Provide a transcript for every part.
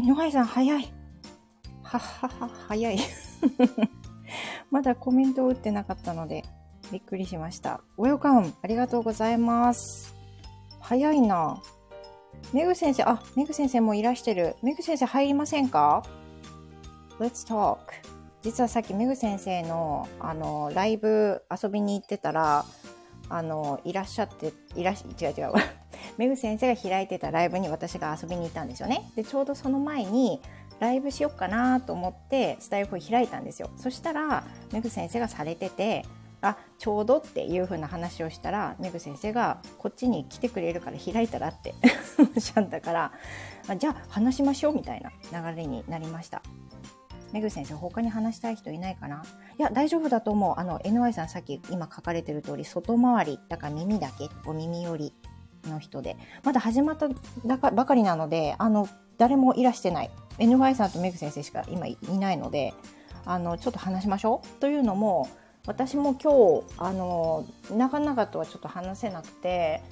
NY さん早い。はっはっは、早い。まだコメントを打ってなかったので、びっくりしました。ウェルカムありがとうございます。早いな。メグ先生、あ、メグ先生もいらしてる。メグ先生入りませんか ?Let's talk. 実はさっきメグ先生の、あの、ライブ遊びに行ってたら、あの、いらっしゃって、いらっしゃ、違う違う。メグ先生が開いてたライブに私が遊びに行ったんですよね。で、ちょうどその前に、ライブしよっかなと思って、スタイフを開いたんですよ。そしたら、メグ先生がされてて、あ、ちょうどっていう風な話をしたら、メグ先生が、こっちに来てくれるから開いたらって おっしゃったから、あじゃあ話しましょうみたいな流れになりました。メグ先生、他に話したい人いないかな？いや、大丈夫だと思う。あの、NY さんさっき今書かれてる通り、外回り、だから耳だけ、お耳寄りの人で、まだ始まったばかりなので、あの、誰もいらしてない。NY さんとメグ先生しか今いないので、あの、ちょっと話しましょう。というのも、私も今日、あの、長々とはちょっと話せなくて、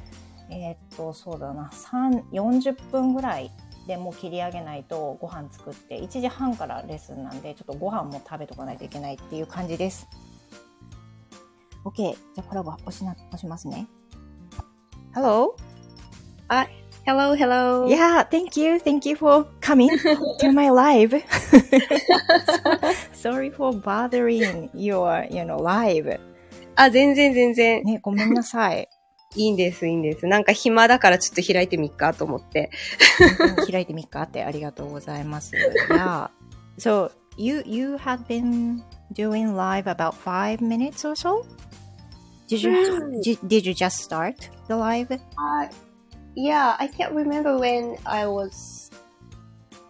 えーっと、そうだな、3、40分ぐらいでもう切り上げないとご飯作って、1時半からレッスンなんで、ちょっとご飯も食べとかないといけないっていう感じです。OK。じゃあコラボ押しな、押しますね。Hello? Hello, hello. Yeah, thank you. Thank you for coming to my live. Sorry for bothering your, you know, live. あ、全然全然。ね、ごめんなさい。いいんです、いいんです。なんか暇だからちょっと開いてみっかと思って。開いてみっかってありがとうございます。Yeah. So, you, you have been doing live about five minutes or so? Did you, Mm. did, did you just start the live? Uh, yeah, I can't remember when I was,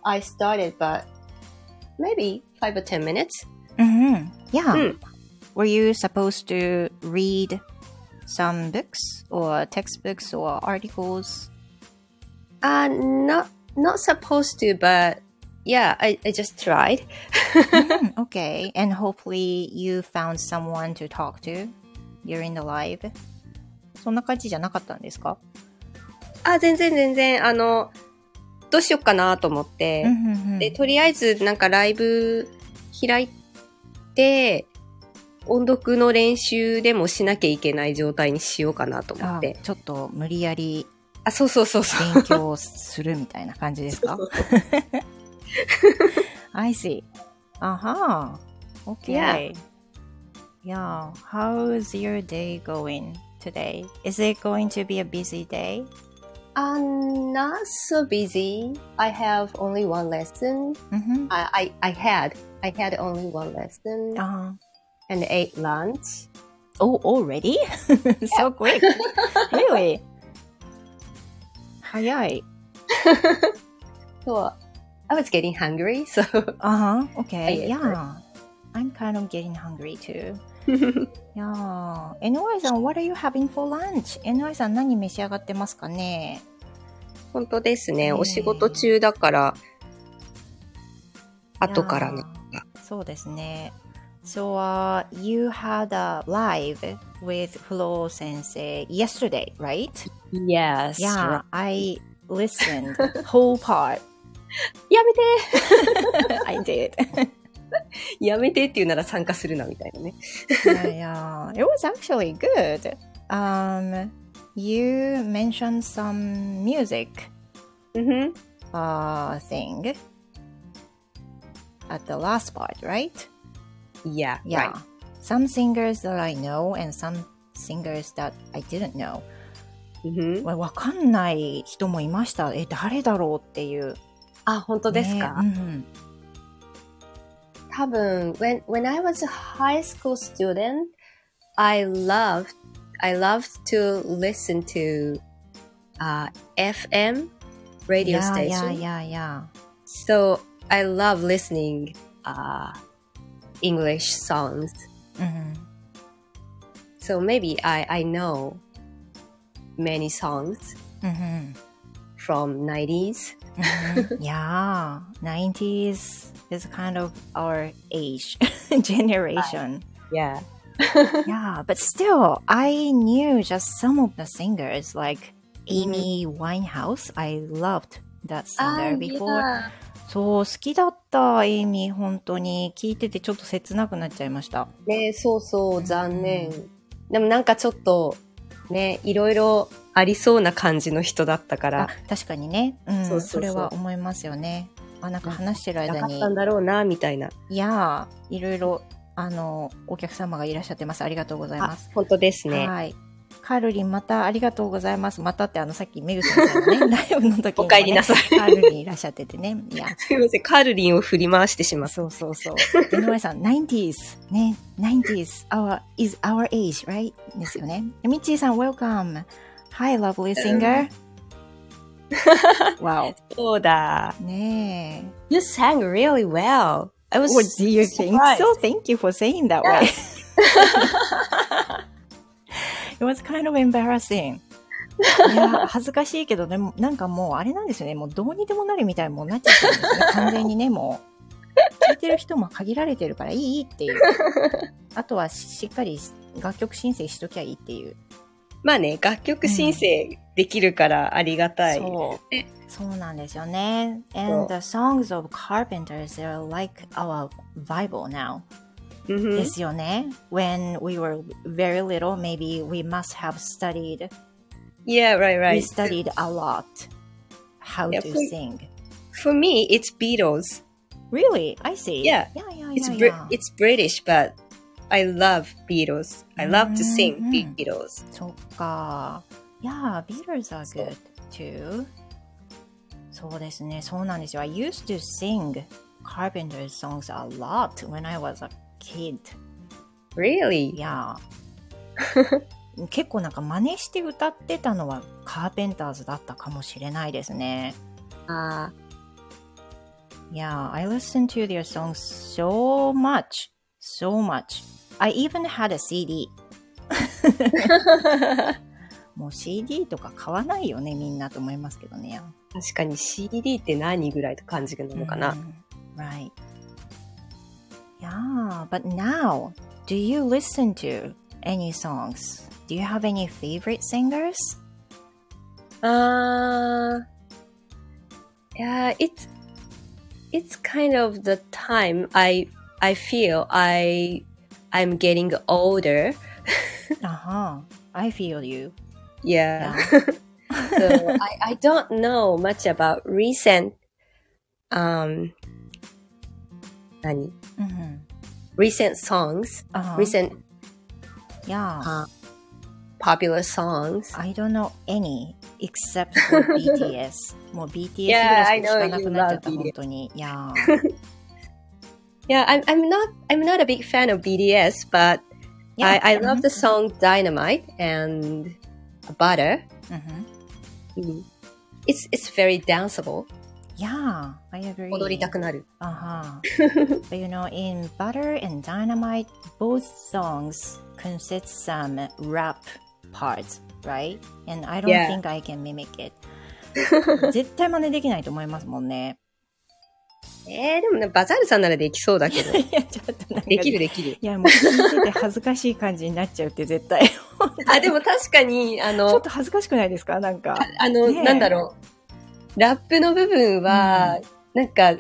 I started, but maybe five or ten minutes. Mm-hmm. Yeah. Mm. Were you supposed to read some books or textbooks or articles? Uh, not, not supposed to, but yeah, I, I just tried. Mm, okay. And hopefully you found someone to talk to during the live? そんな感じじゃなかったんですか？あ、全然全然、あの、どうしよっかなと思って。うんうんうんで、とりあえずなんかライブ開いて、音読の練習でもしなきゃいけない状態にしようかなと思あって。ちょっと無理やりあ、そうそうそうそう。勉強するみたいな感じですか？I see. Aha. Okay. Yeah. Yeah, how's your day going today? Is it going to be a busy day? I'm not so busy. I have only one lesson. Mm-hmm. I, I, I had, I had only one lesson Uh, and ate lunch. oh, already? so quick. really? 早い。So I was getting hungry, so Uh huh. Okay. Yeah. I'm kind of getting hungry too. Yeah. NY さん、what are you having for lunch? NY さん何召し上がってますかね本当ですね。えーお仕事中だから、後からの。そうですね。So, uh, you had a live with Flo 先生 yesterday, right? Yes. Yeah, I listened whole part. やめて I did. やめてって言うなら参加するな、みたいなね。yeah, yeah. It was actually good. Um, you mentioned some music うんふん uh, thing at the last part, right? Yeah, Yeah. right. Some singers that I know and some singers that I didn't know. わかんない人もいました。え、誰だろうっていう。あ、本当ですか、ねうん多分 when when I was a high school student, I loved I loved to listen to uh, FM radio station. Yeah, yeah, yeah. So I love listening uh, English songs. -hmm. So maybe I, I know many songs -hmm. from 90s うん。いやー、90s is kind of our age generation. Yeah. yeah, but still, I knew just some of the singers like Amy Winehouse. I loved that singer before. yeah. そう、好きだった、エイミー、本当に。聞いててちょっと切なくなっちゃいました。ねそうそう、残念。でもなんかちょっと、ね、いろいろありそうな感じの人だったかあら、、確かにね。うん、そうそれは思いますよね。あ、なんか話してる間になかった、んだろうな、みたいな。いやー、いろいろ、あの、お客様がいらっしゃってます。ありがとうございあます。、本当ですね。はい。カルリン、またありがとうございます。またって、あの、さっきメグさんのね、ライブの時に、ね、お帰りなさいカルリンいらっしゃっててね。いや、すいません、カールリンを振り回してしまった。そうそうそう。井上さん、90s。ね、90s. Our, is our age, right? ですよね。みちーさん、welcome. Hi, lovely singer. wow. そうだ。ね You sang really well. I え。was What do you think so? Thank you for saying that way. It was kind of embarrassing. いや、恥ずかしいけどね、なんかもうあれなんですよね。もうどうにでもなるみたいにもうなっちゃったんですよね。完全にね、もう。聞いてる人も限られてるからいいっていう。あとはしっかり楽曲申請しときゃいいっていう。まあね、楽曲申請できるからありがたい。そうね。そうなんですよね。そ And う the songs of Carpenters are like our Bible now. うんふんですよね。When we were very little, maybe we must have studied, Yeah, right, we right. studied a lot how Yeah, to for- sing. For me, it's Beatles. Really? I see. Yeah. Yeah, yeah, It's yeah, Bri- yeah. it's British, but I love Beatles. I love to sing うん Beatles. そっか。Yeah, Beatles are そう good too. そうですね。そうなんですよ。I used to sing Carpenter's songs a lot when I was a kid. Really? いや 結構なんか真似して歌ってたのはカーペンターズだったかもしれないですね。あ Yeah, I listened to their songs so much, so much. I even had a CD. もう CD とか買わないよね、みんなと思いますけどね。ー確かに CD って何ぐらいと感じるのかな。うん Right. Yeah, but now, do you listen to any songs? Do you have any favorite singers? Uh, yeah, it's it's kind of the time I I feel I I'm getting older. Uh-huh. I feel you. Yeah. Yeah. so I, I don't know much about recent um 何 Mhm. recent songs, Uh-huh. recent Yeah. uh, popular songs. I don't know any except for BTS. もう BTS ぐ Yeah, ら I いしか know 聞かなくなっちゃった、 you love 本当に。いや Yeah, I'm I'm not I'm not a big fan of BTS, but I I love the song Dynamite and Butter. うん Mm. It's it's very danceable. Yeah, I agree. 踊りたくなる。Uh-huh. but you know, in Butter and Dynamite, both songs consist some rap parts, right? And I don't Yeah. think I can mimic it. 絶対真似できないと思いますもんね。えー、でもね、バザールさんならできそうだけど。いや、ちょっとなんか。できるできる。いや、もう聞いてて恥ずかしい感じになっちゃうって絶対。ちあ、でも確かに、あょっの、と恥ずかしくないですか？なんか。あの、ねえなんだろう。ラップの部分は、なんか、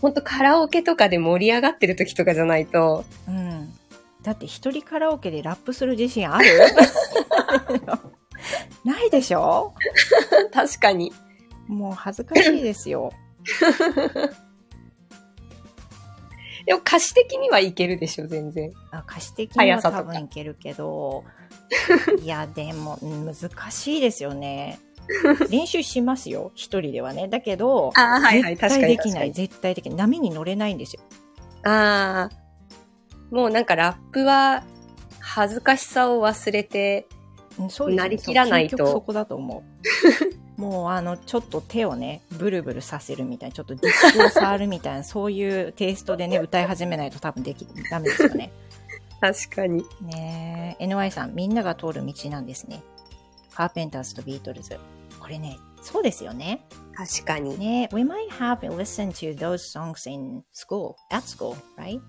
ほんとカラオケとかで盛り上がってる時とかじゃないと、うん。だって一人カラオケでラップする自信ある？ないでしょ？確かに。もう恥ずかしいですよ。でも歌詞的にはいけるでしょ、全然。あ歌詞的には多分いけるけど、いや、でもうん難しいですよね。練習しますよ、一人ではね。だけど、あーはいはい絶対できない、絶対的に。波に乗れないんですよ。ああ。もうなんかラップは、恥ずかしさを忘れて、うんそうなりきらないとそこだと思う。もうあの、ちょっと手をね、ブルブルさせるみたいな、ちょっとディスクを触るみたいな、そういうテイストでね、歌い始めないと多分でき、ダメですよね。確かに。ねえ、NY さん、みんなが通る道なんですね。カーペンターズとビートルズ。これね、そうですよね。確かに。ね We might have listened to those songs in school, at school, right?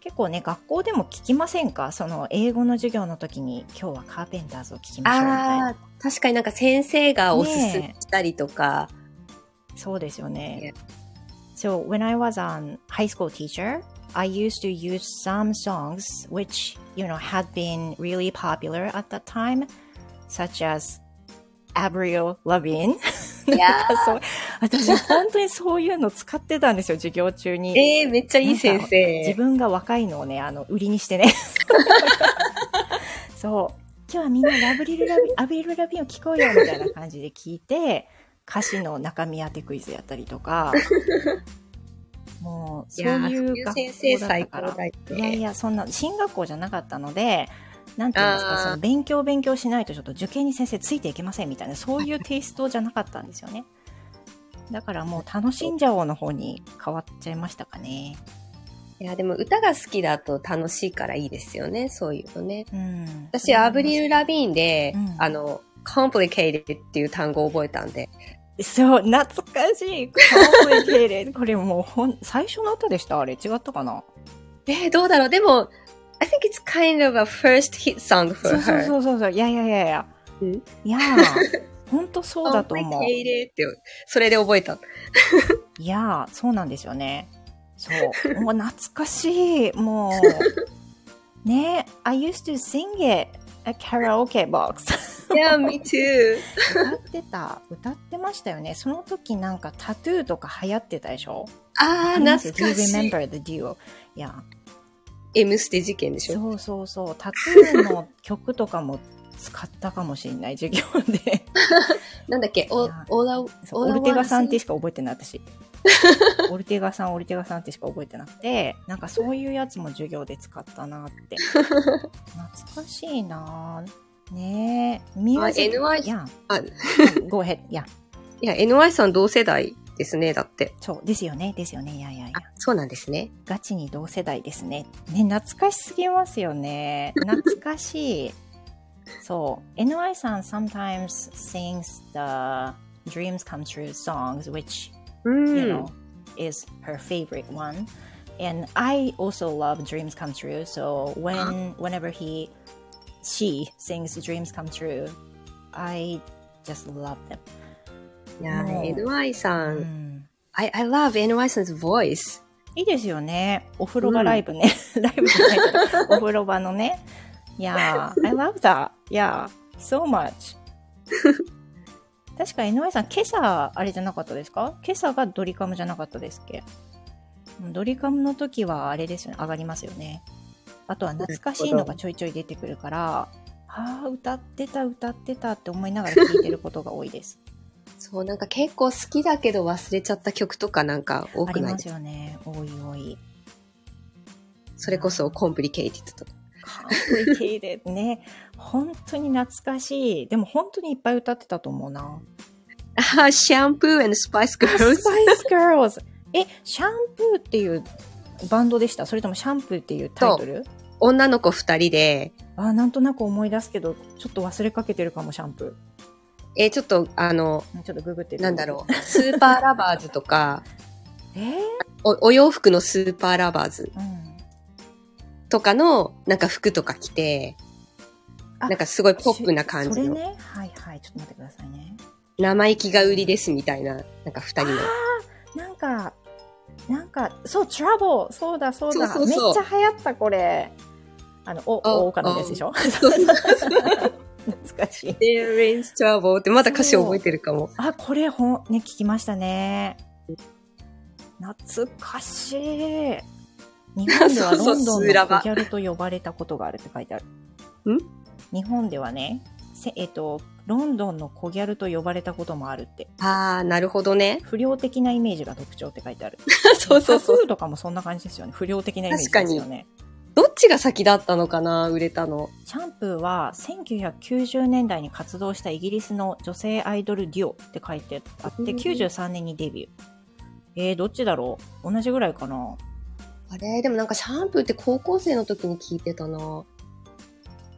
結構ね、学校でも聞きませんかその英語の授業の時に今日はカーペンターズを聞きましょうみたいな。ああ、確かになんか先生がおすすめしたりとか、そうですよね。So when I was a high school teacher, I used to use some songs which, you know, had been really popular at that time, such as Avril Lavigne? いやなんかそう私、本当にそういうの使ってたんですよ、授業中に。えー、めっちゃいい先自生。分が若いのをね、あの、売りにしてね。そう。今日はみんなラブリルラビ、アビルラビンを聞こうよ、みたいな感じで聞いて、歌詞の中身当てクイズやったりとか、もう、そういう学校だったから。いやいや、そんな、進学校じゃなかったので、なんていうんですか、その勉強勉強しないとちょっと受験に先生ついていけませんみたいな、そういうテイストじゃなかったんですよね。だからもう楽しんじゃおうの方に変わっちゃいましたかね。いや、でも歌が好きだと楽しいからいいですよね、そういうのね。うん。私、アブリル・ラビーンで、うんあの、complicated っていう単語を覚えたんで。そう、懐かしい。complicated これもうほん、最初の歌でした？あれ違ったかな？えー、どうだろうでも、I think it's kind of a first hit song そ for うそう her. そうそうそう。いやいやいやいや。うんいやー、ほんとそうだと思う。complicated って、それで覚えた。いやー、そうなんですよね。そう。もう懐かしい。もう。ね I used to sing it at karaoke box. Yeah, me too. 歌ってた。歌ってましたよね。その時なんかタトゥーとか流行ってたでしょ？あー、懐 Do you かしい。remember the duo? いや、M ステ事件でしょそうそうそう。タトゥーの曲とかも使ったかもしれない授業で。なんだっけ？オオオルテガさんってワしか覚えてない私。オルテガさん、オルテガさんってしか覚えてなくて、なんかそういうやつも授業で使ったなって。懐かしいなねえ。ミュージック。NY いや、あ、go ahead. いや、いや、NY さん同世代ですね、だって。そう、ですよね、ですよね。いやいやいやあ。、そうなんですね。ガチに同世代ですね。ね、懐かしすぎますよね。懐かしい。そう。NY さん sometimes sings the dreams come true songs, which うん。you know, is her favorite one. And I also love Dreams Come True. So when whenever he she sings Dreams Come True, I just love them. いや NY さ、うんん I, I love NY さん 's voice. いいですよね。お風呂場ライブね。ライブじゃないけど、お風呂場のね。いやー、I love that. Yeah, so much. 確か NY さん、今朝、あれじゃなかったですか？今朝がドリカムじゃなかったですっけ？ドリカムの時はあれですよね、上がりますよね。あとは懐かしいのがちょいちょい出てくるから、ああ、歌ってた、歌ってたって思いながら聴いてることが多いです。そう、なんか結構好きだけど忘れちゃった曲とかなんか多ありまくないですすよね。多い多い。それこそ complicated とか。complicated ね。本当に懐かしい。でも本当にいっぱい歌ってたと思うな。あ、シャンプー and Spice ス Girls。パイス Girls。え、シャンプーっていうバンドでした？それともシャンプーっていうタイトル？女の子二人で、あ、なんとなく思い出すけど、ちょっと忘れかけてるかも、シャンプえーちょっとあの、ー。ちょっとググってるなんだろう、スーパーラバーズとか、う。えー、おお洋服のスーパーラバーズうん。とかのなんか服とか着て、あなんかすごいポップな感じの、それね？はいはい。ちょっと待ってくださいね。生意気が売りですみたいな、なんか二人の。なんか、なんか、そう、トラボそうだそうだめっちゃ流行った、これ。あの、お、あお、おからのやつでしょ？そうそう 懐かしい。There is trouble ってまだ歌詞覚えてるかも。あ、これ、ほん、ね、聞きましたね。懐かしい。日本では ロンドンの小ギャルと呼ばれたことがあるって書いてある。ん？日本ではね、せえっと、ロンドンの小ギャルと呼ばれたこともあるって。あー、なるほどね。不良的なイメージが特徴って書いてある。そうそうそうタ。トゥーとかもそんな感じですよね。不良的なイメージですよね。どっちが先だったのかな売れたの。シャンプーは1990年代に活動したイギリスの女性アイドルデュオって書いてあって、うん93年にデビュー。えー、どっちだろう？同じぐらいかな？あれ？でもなんかシャンプーって高校生の時に聞いてたな。う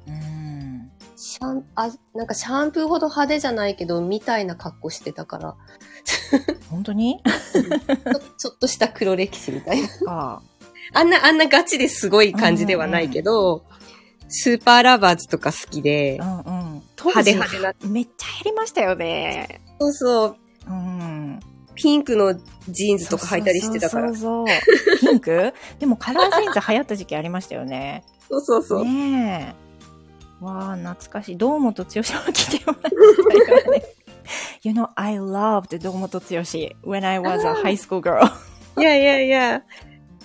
ーん。シャン、あ、なんかシャンプーほど派手じゃないけど、みたいな格好してたから、本当に？ちょっとした黒歴史みたいな。か。あんな、あんなガチですごい感じではないけど、スーパーラバーズとか好きでう、んうん。当派手時派手な。めっちゃ減りましたよね。そうそう。うん。ピンクのジーンズとか履いたりしてたから。そうそうそうピンク？でもカラージーンズ流行った時期ありましたよね。そうそうそう。ねえ。わあ、懐かしい。堂本剛も来てもらったからね。you know, I loved 堂本剛 when I was a high school girl. いやい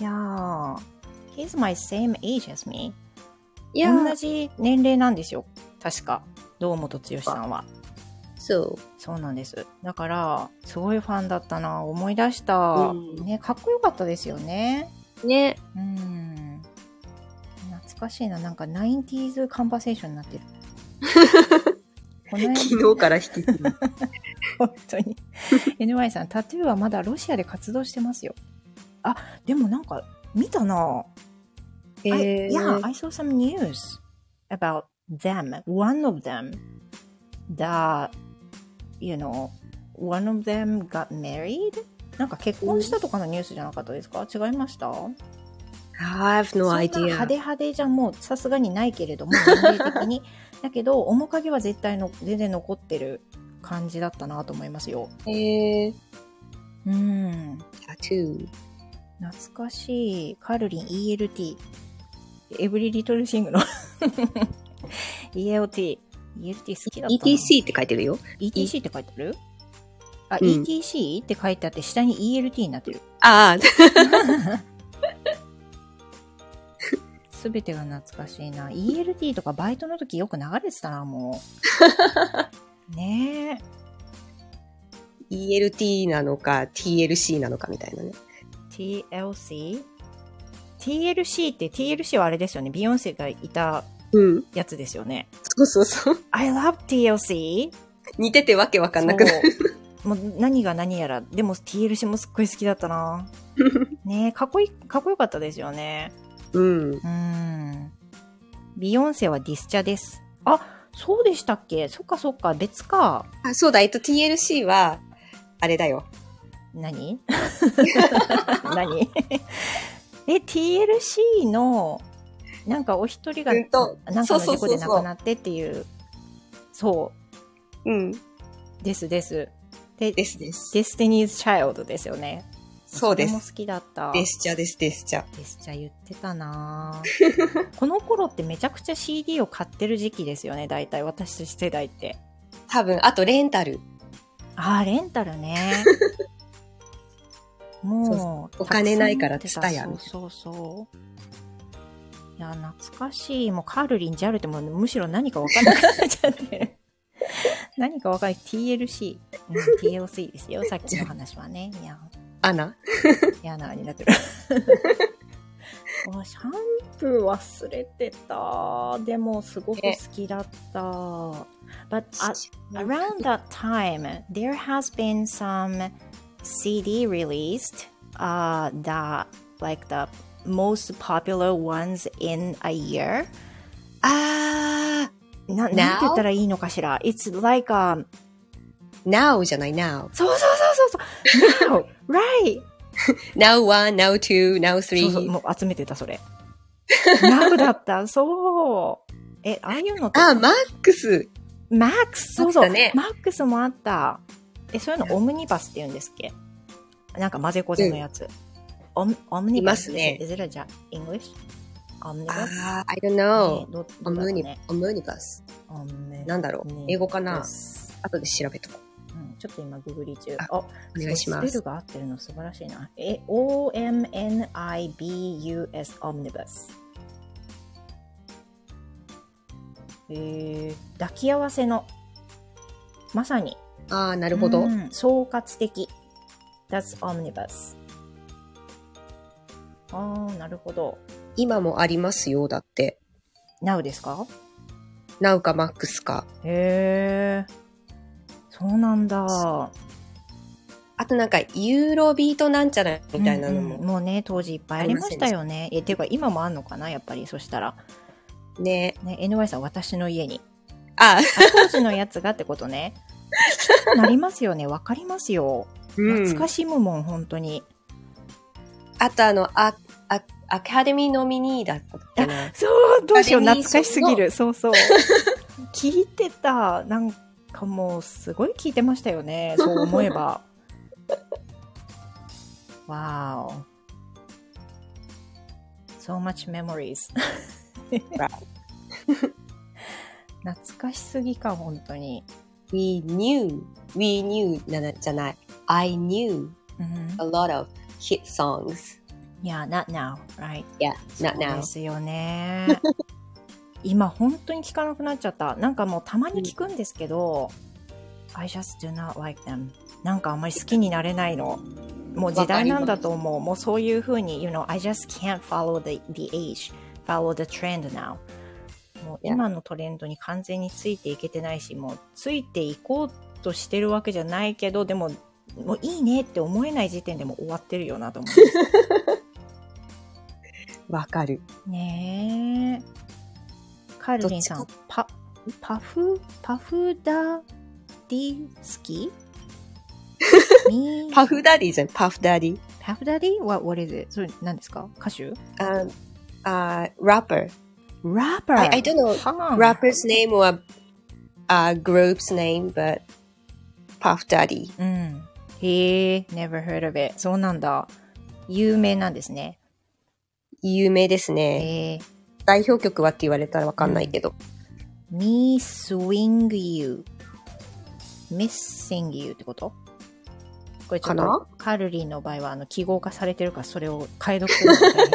やいや。いやー、he's my same age as me. 同じ年齢なんですよ。確か。堂本剛さんは。そう。そうなんです。だから、すごいファンだったな。思い出した。うんね、かっこよかったですよね。ね。うん。懐かしいな。なんか 90s カンバセーションになってる。この間昨日から引き継ぎ。本当に。NY さん、タトゥーはまだロシアで活動してますよ。あ、でもなんか、見たな。え I, ー yeah, I saw some news about them. One of them that, you know, one of them got married? なんか結婚したとかのニュースじゃなかったですか？違いました？I have no idea. 派手派手じゃもうさすがにないけれども、年齢的に。だけど、面影は絶対の全然残ってる感じだったなと思いますよ。えー、うん。タトゥー。懐かしい。カルリン ELT。エブリリトルシングの ELT。ELT 好きだったな。ETC って書いてるよ。ETC って書いてある？あ、うん ETC って書いてあって、下に ELT になってる。ああ、すべてが懐かしいな。ELT とかバイトの時よく流れてたな、もう。ねえ。ELT なのか TLC なのかみたいなね。TLC? TLC って TLC はあれですよね。ビヨンセがいたうん。やつですよね。そうそうそう。I love TLC! 似ててわけわかんなくなる。もう何が何やら。でも TLC もすっごい好きだったな。ねえ、かっこいい、かっこよかったですよね。うん。うん。ビヨンセはディスチャです。あ、そうでしたっけ？そっかそっか、別か。あ、そうだ、えっと TLC は、あれだよ。何？何？え、TLC の、なんかお一人が、なんかの事故で亡くなってっていう、そう、うん。ですです。で、ですです。デスティニーズ・チャイルドですよね。そうです、それも好きだった。デスチャです、デスチャ。デスチャ言ってたなぁ この頃ってめちゃくちゃ CD を買ってる時期ですよね、大体私たち世代って。多分、あとレンタル。あー、レンタルね。もう、お金ないからたくさん持ってたツタヤそうそうそう。いや、懐かしい。もうカールリン、ジャルってもうむしろ何かわかんなくなっちゃってる。何かわかんない。TLC。うん、TLC ですよ。さっきの話はね。いや、アナ？嫌なになってる。あシャンプー忘れてた。でも、すごく好きだった。But at, around that time, there has been some CD released uh, that, like the most popular ones in a year. あな Now？なんて言ったらいいのかしら ?It's like a... ー、now じゃない、now。そうそうそうそう !Now! Right! now one, now two, now そう three. そう、もう集めてた、それ。ナウだった、そう。え、ああいうのって、あ、マックス。マックス、そうそう、ねマックスもあった。え、そういうのオムニバスって言うんですっけ？なんか混ぜこぜのやつ。オムオムニバスいますね Is it a ja- English? オムニバスあー、I don't know. どオどうだろムニうね。オムニバス。オムなんだろうニ英語かな？後で調べとこうん、ちょっと今ググり中。ああ、お願いしまスペルが合ってるの素晴らしいな。え、O-M-N-I-B-U-S オムニバス。えー、抱き合わせの、まさに、う。あー、なるほどう。ん総括的。That's omnibus. あー、なるほど。今もありますよ、だって。Now ですか？now かマックスか。へー。そうなんだ。あとなんか、ユーロビートなんちゃらみたいなのも。うんうんもうね、当時いっぱいありましたよね。え、ていうか今もあんのかなやっぱり、そしたら。ね。ね、NY さん、私の家に。あ、あ当時のやつがってことね。なりますよね。わかりますよ。うん懐かしむもん、本当に。あとあの、あ、あ、アカデミーノミニーだったっけな。そう、どうしよう、懐かしすぎる。そうそう。聞いてた。なんかもう、すごい聞いてましたよね。そう思えば。Wow. So much memories. 懐かしすぎか、本当に。We knew, we knew じゃない。I knew うん a lot of hit songs. Yeah, not now, right? Yeah, not で now. すよね。今本当に聞かなくなっちゃった。なんかもうたまに聞くんですけど、I just do not like them. なんかあんまり好きになれないの。もう時代なんだと思う。もうそういう風に、you know, I just can't follow the, the age, follow the trend now. もう.今のトレンドに完全についていけてないし、もうついていこうとしてるわけじゃないけど、でも、もういいねって思えない時点でもう終わってるよなと思う。わかる。ねえ。カルリンさどん、パ、パフ、パフダディ好き？みパフダディじゃん、パフダディ。パフダディ what, what is it? それ何ですか？歌手？Um, uh, rapper. ?rapper! I, I don't know はあ rapper's name or uh, group's name, but Puff Daddy. うん。へえ、never heard of it. そうなんだ。有名なんですね。有名ですね。代表曲はって言われたらわかんないけど。me swing you. missing you ってことこれちょっとカルリンの場合はあの記号化されてるからそれを解読するのが大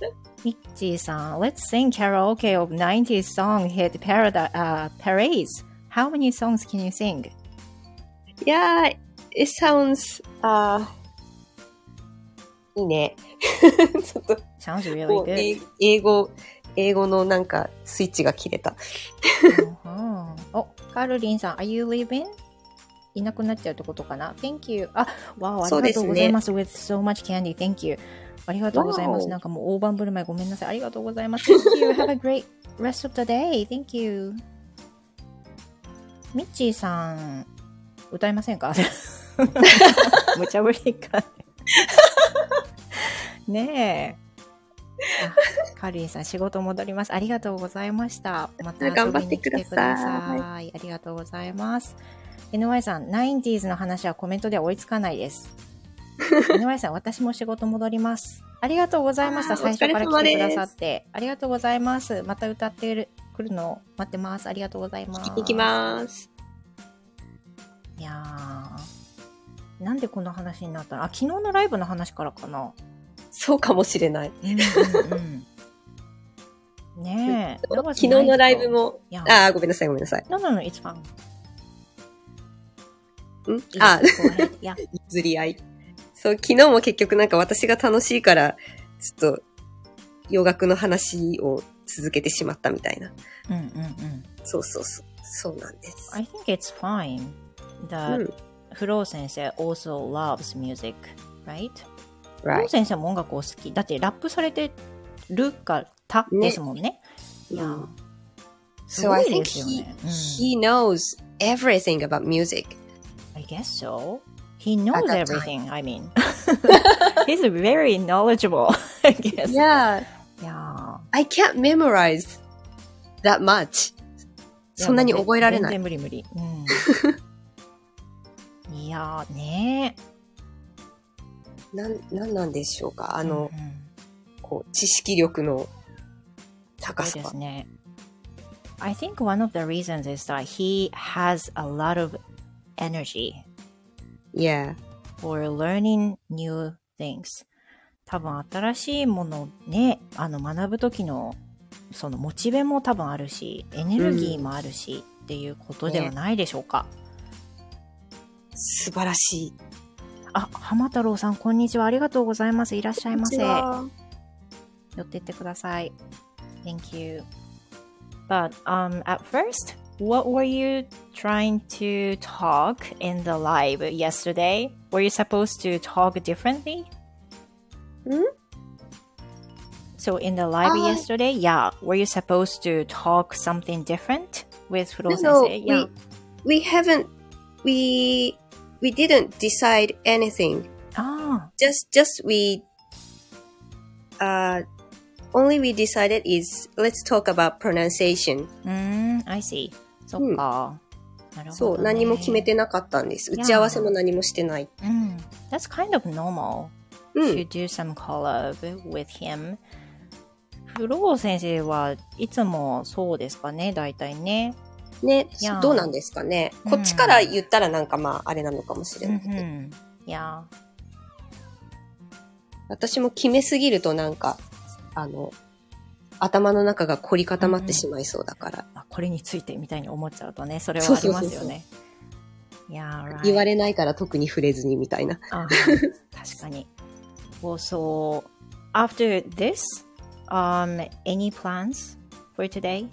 変ミッチーさん Let's sing karaoke of 90s song hit parada, uh, parades How many songs can you sing? Yeah, it sounds, uh, いいね。ちょっと、Sounds really good え英語、英語のなんかスイッチが切れた。うんお、カルリンさん Are you leaving? いなくなっちゃうってことかな Thank you. あ、わお、ありがとうございます。With so much candy. Thank you. ありがとうございます。なんかもう大盤振る舞いごめんなさい。ありがとうございます。Thank you. Have a great rest of the day. Thank you. ミッチーさん、歌いませんか？無茶ぶりか。ねえ。あカルリンさん、仕事戻ります。ありがとうございました。また遊頑張ってくださいてください。ありがとうございます。NY さん、90s の話はコメントでは追いつかないです。NY さん、私も仕事戻ります。ありがとうございました。最初から来てくださって。ありがとうございます。また歌ってる来るの待ってます。ありがとうございます。いきます。いやー。なんでこの話になったの？あ、昨日のライブの話からかな？そうかもしれない。うんうんうん。ねえ。昨日のライブ。も、ああ、ごめんなさい、ごめんなさい。No, no, no, it's fun. ん？あ、いや、譲り合い。そう、昨日も結局なんか私が楽しいから、ちょっと、洋楽の話を続けてしまったみたいな。うんうんうん。そうそうそう。そうなんです。I think it's fine う that ん。フロー先生 also loves music, right? フロ.ー先生も音楽を好き。だってラップされてるからねですもんね。いやうん、す So ご I いで think すよ he, ね。うん he knows everything about music. I guess so. He knows everything. Time. I mean, he's very knowledgeable. I guess. Yeah. Yeah. I can't memorize that much. そんなに覚えられない。全然無理無理。うん、いやーねー。なん、なんなんでしょうかあの、うんうん、こう、知識力の高さ。そうですね。I think one of the reasons is that he has a lot of energy Yeah. for learning new things. 多分新しいものをね、あの学ぶ時のそのモチベも多分あるし、エネルギーもあるし、っていうことではないでしょうか。素晴らしい。あ、浜太郎さん、こんにちは。ありがとうございます。いらっしゃいませ。寄ってってください。Thank you. But um, at first, what were you trying to talk in the live yesterday? Were you supposed to talk differently? Hmm? So in the live Ah. yesterday, yeah, were you supposed to talk something different with Furo No, sensei? Yeah. we, we haven't, we, we didn't decide anything. Ah, Just, just we, uh, only we decided is let's talk about pronunciation. i see. そっか。なるほど、ね。そう、何も決めてなかったんです。打ち合わせも何もしてない。うん。That's kind of normal. うん to do some collab with him. フロー先生はいつもそうですかね、大体ね。ねいや、どうなんですかね？うんこっちから言ったらなんかまあ、あれなのかもしれないけど。Mhm. Yeah. 私も決めすぎるとなんか、あの、頭の中が凝り固まってしまいそうだから、あこれについてみたいに思っちゃうとね、それはありますよね。言われないから特に触れずにみたいな。あ確かに。Well, so after this, um, any plans for today?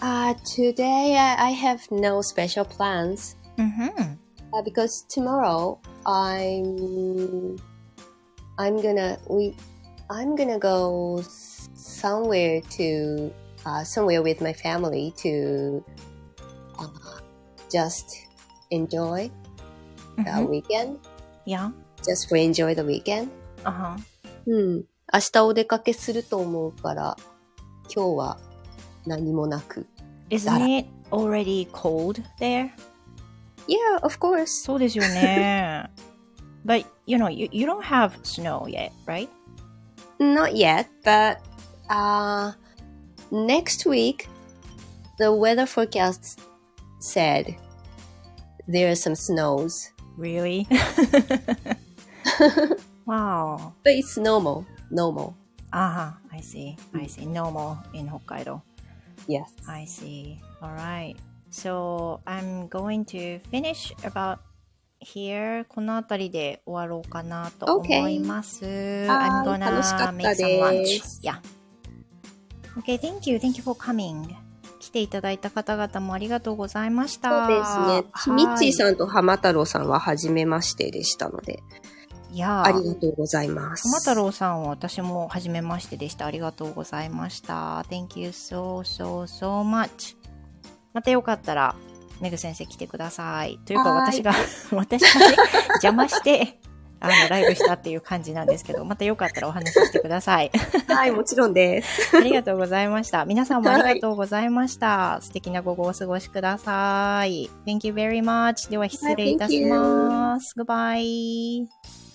Uh, today I, I have no special plans. Mm-hmm. Uh, because tomorrow I'm I'm gonna we I'm gonna go somewhere to uh, somewhere with my family to uh, just enjoy the Mhm. weekend. Yeah. Just for enjoy the weekend. あは。うん。明日お出かけすると思うから、今日は何もなく。 Isn't it already cold there? Yeah, of course. そうですよね。But, you know, you, you don't have snow yet, right? Not yet, but uh, next week, the weather forecast said there are some snows, Really? wow. but it's normal. Normal. Aha, I see. I see. Normal in Hokkaido. Yes. I see. All right. So I'm going to finish about here. この辺りで終わろうかなと思います。I'm はい gonna 楽しかった make some で lunch. す Yeah. Okay, thank you. Thank you for coming. 来ていただいた方々もありがとうございました。そうですね。ミッチーさん。んと浜太郎さんは初めましてでしたので、いやありがとうございます。浜太郎さんは私も初めましてでした。ありがとうございました。Thank you so, so, so much. またよかったら、メグ先生来てください。というか私が、私がね、邪魔して、あの、ライブしたっていう感じなんですけど、またよかったらお話ししてください。はい、もちろんです。ありがとうございました。皆さんもありがとうございました。素敵な午後をお過ごしください。Thank you very much. では失礼いたします。Goodbye.